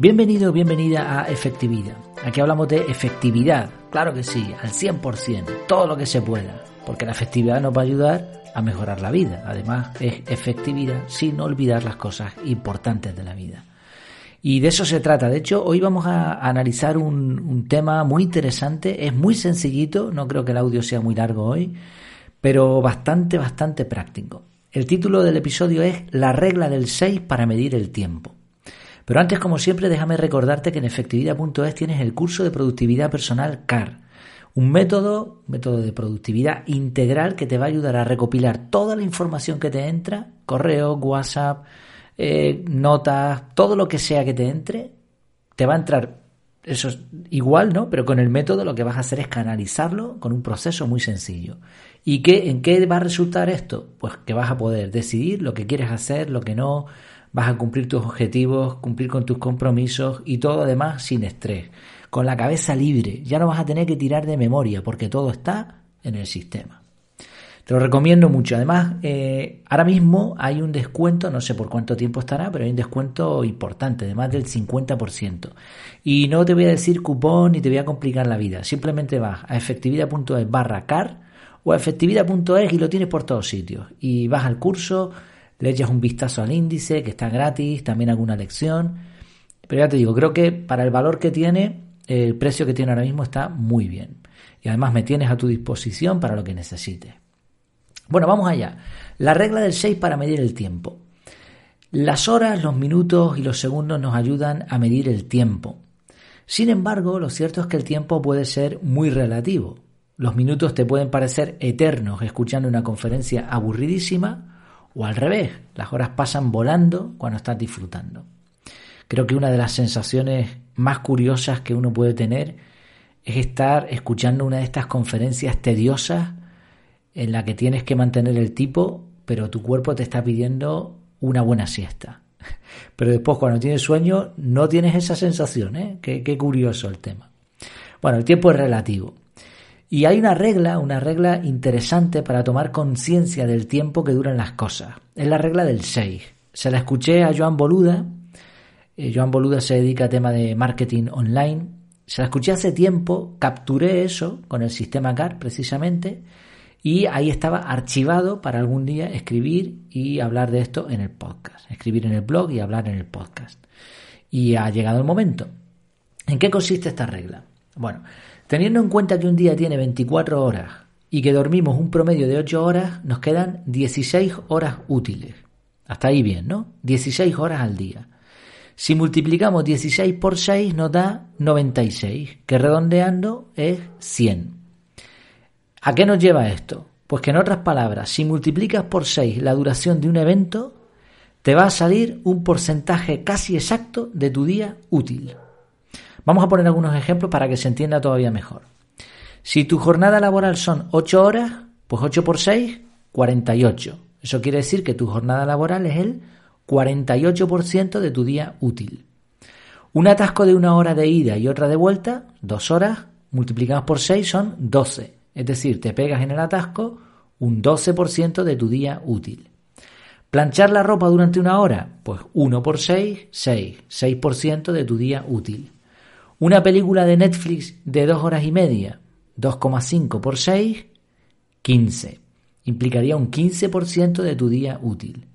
Bienvenido, bienvenida a Efectividad. Aquí hablamos de efectividad, claro que sí, al 100%, todo lo que se pueda, porque la efectividad nos va a ayudar a mejorar la vida. Además, es efectividad sin olvidar las cosas importantes de la vida. Y de eso se trata. De hecho, hoy vamos a analizar un, un, tema muy interesante. Es muy sencillito, no creo que el audio sea muy largo hoy, pero bastante, bastante práctico. El título del episodio es La regla del 6 para medir el tiempo. Pero antes, como siempre, déjame recordarte que en efectividad.es tienes el curso de productividad personal CAR, un método, método de productividad integral que te va a ayudar a recopilar toda la información que te entra, correo, WhatsApp, eh, notas, todo lo que sea que te entre, te va a entrar eso es igual, ¿no? Pero con el método lo que vas a hacer es canalizarlo con un proceso muy sencillo. ¿Y qué, en qué va a resultar esto? Pues que vas a poder decidir lo que quieres hacer, lo que no, vas a cumplir tus objetivos, cumplir con tus compromisos y todo además sin estrés, con la cabeza libre. Ya no vas a tener que tirar de memoria porque todo está en el sistema. Te lo recomiendo mucho. Además, eh, ahora mismo hay un descuento, no sé por cuánto tiempo estará, pero hay un descuento importante, de más del 50%. Y no te voy a decir cupón ni te voy a complicar la vida. Simplemente vas a efectividad.es barra car o a efectividad.es y lo tienes por todos sitios. Y vas al curso, le echas un vistazo al índice, que está gratis, también alguna lección. Pero ya te digo, creo que para el valor que tiene, el precio que tiene ahora mismo está muy bien. Y además me tienes a tu disposición para lo que necesites. Bueno, vamos allá. La regla del 6 para medir el tiempo. Las horas, los minutos y los segundos nos ayudan a medir el tiempo. Sin embargo, lo cierto es que el tiempo puede ser muy relativo. Los minutos te pueden parecer eternos escuchando una conferencia aburridísima o al revés, las horas pasan volando cuando estás disfrutando. Creo que una de las sensaciones más curiosas que uno puede tener es estar escuchando una de estas conferencias tediosas en la que tienes que mantener el tipo, pero tu cuerpo te está pidiendo una buena siesta. Pero después cuando tienes sueño no tienes esa sensación, ¿eh? Qué, curioso el tema. Bueno, el tiempo es relativo. Y hay una regla, una regla interesante para tomar conciencia del tiempo que duran las cosas. Es la regla del 6. Se la escuché a Joan Boluda. Eh, Joan Boluda se dedica a tema de marketing online. Se la escuché hace tiempo, capturé eso con el sistema CAR precisamente y ahí estaba archivado para algún día escribir y hablar de esto en el podcast. Escribir en el blog y hablar en el podcast. Y ha llegado el momento. ¿En qué consiste esta regla? Bueno, Teniendo en cuenta que un día tiene 24 horas y que dormimos un promedio de 8 horas, nos quedan 16 horas útiles. Hasta ahí bien, ¿no? 16 horas al día. Si multiplicamos 16 por 6 nos da 96, que redondeando es 100. ¿A qué nos lleva esto? Pues que en otras palabras, si multiplicas por 6 la duración de un evento, te va a salir un porcentaje casi exacto de tu día útil. Vamos a poner algunos ejemplos para que se entienda todavía mejor. Si tu jornada laboral son 8 horas, pues 8 por 6, 48. Eso quiere decir que tu jornada laboral es el 48% de tu día útil. Un atasco de una hora de ida y otra de vuelta, dos horas, multiplicados por 6 son 12. Es decir, te pegas en el atasco un 12% de tu día útil. Planchar la ropa durante una hora, pues 1 por 6, 6, 6% de tu día útil. Una película de Netflix de dos horas y media, 2,5 por 6, 15. Implicaría un 15% de tu día útil.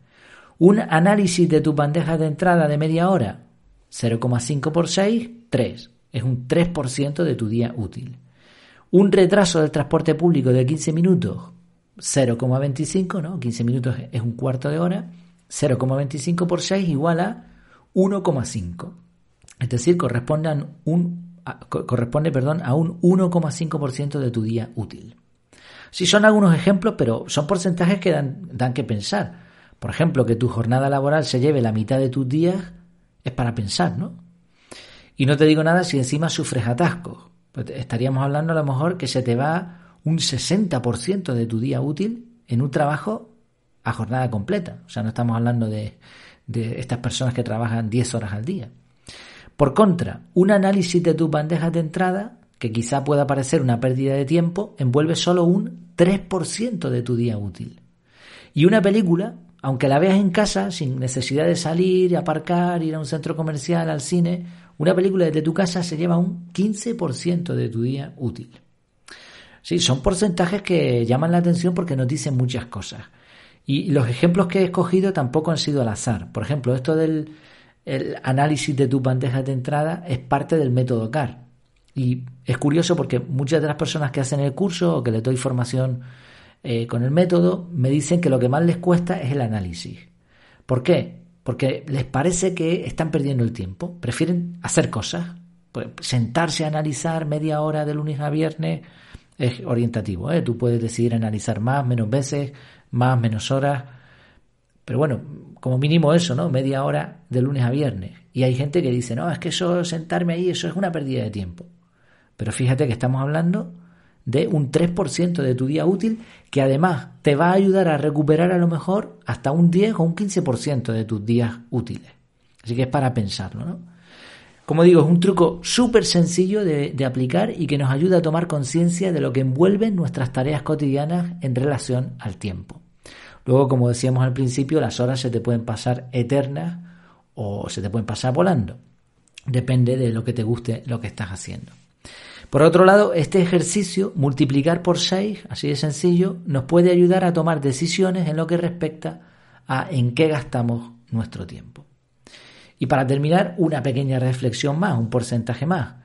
Un análisis de tu bandeja de entrada de media hora, 0,5 por 6, 3. Es un 3% de tu día útil. Un retraso del transporte público de 15 minutos, 0,25, ¿no? 15 minutos es un cuarto de hora. 0,25 por 6 igual a 1,5. Es decir, corresponde a un, corresponde, perdón, a un 1,5% de tu día útil. Si son algunos ejemplos, pero son porcentajes que dan, dan que pensar. Por ejemplo, que tu jornada laboral se lleve la mitad de tus días es para pensar, ¿no? Y no te digo nada si encima sufres atascos. Pues estaríamos hablando a lo mejor que se te va un 60% de tu día útil en un trabajo a jornada completa. O sea, no estamos hablando de, de estas personas que trabajan 10 horas al día. Por contra, un análisis de tus bandejas de entrada, que quizá pueda parecer una pérdida de tiempo, envuelve solo un 3% de tu día útil. Y una película, aunque la veas en casa, sin necesidad de salir, aparcar, ir a un centro comercial, al cine, una película desde tu casa se lleva un 15% de tu día útil. Sí, son porcentajes que llaman la atención porque nos dicen muchas cosas. Y los ejemplos que he escogido tampoco han sido al azar. Por ejemplo, esto del análisis de tu bandeja de entrada es parte del método CAR. Y es curioso porque muchas de las personas que hacen el curso o que les doy formación eh, con el método me dicen que lo que más les cuesta es el análisis. ¿Por qué? Porque les parece que están perdiendo el tiempo. Prefieren hacer cosas. Pues sentarse a analizar media hora de lunes a viernes es orientativo. ¿eh? Tú puedes decidir analizar más, menos veces, más, menos horas. Pero bueno, como mínimo eso, ¿no? Media hora de lunes a viernes. Y hay gente que dice, no, es que eso, sentarme ahí, eso es una pérdida de tiempo. Pero fíjate que estamos hablando de un 3% de tu día útil que además te va a ayudar a recuperar a lo mejor hasta un 10 o un 15% de tus días útiles. Así que es para pensarlo, ¿no? Como digo, es un truco súper sencillo de, aplicar y que nos ayuda a tomar conciencia de lo que envuelven nuestras tareas cotidianas en relación al tiempo. Luego, como decíamos al principio, las horas se te pueden pasar eternas o se te pueden pasar volando. Depende de lo que te guste lo que estás haciendo. Por otro lado, este ejercicio, multiplicar por 6, así de sencillo, nos puede ayudar a tomar decisiones en lo que respecta a en qué gastamos nuestro tiempo. Y para terminar, una pequeña reflexión más, un porcentaje más.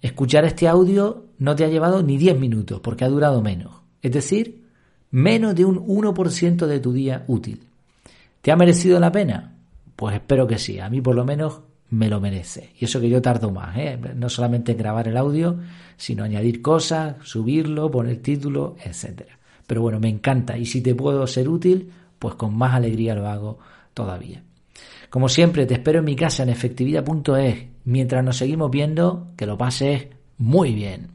Escuchar este audio no te ha llevado ni 10 minutos porque ha durado menos. Es decir, menos de un 1% de tu día útil. ¿Te ha merecido la pena? Pues espero que sí. A mí por lo menos me lo merece. Y eso que yo tardo más, ¿eh? no solamente en grabar el audio, sino añadir cosas, subirlo, poner título, etc. Pero bueno, me encanta y si te puedo ser útil, pues con más alegría lo hago todavía. Como siempre, te espero en mi casa en efectividad.es. Mientras nos seguimos viendo, que lo pases muy bien.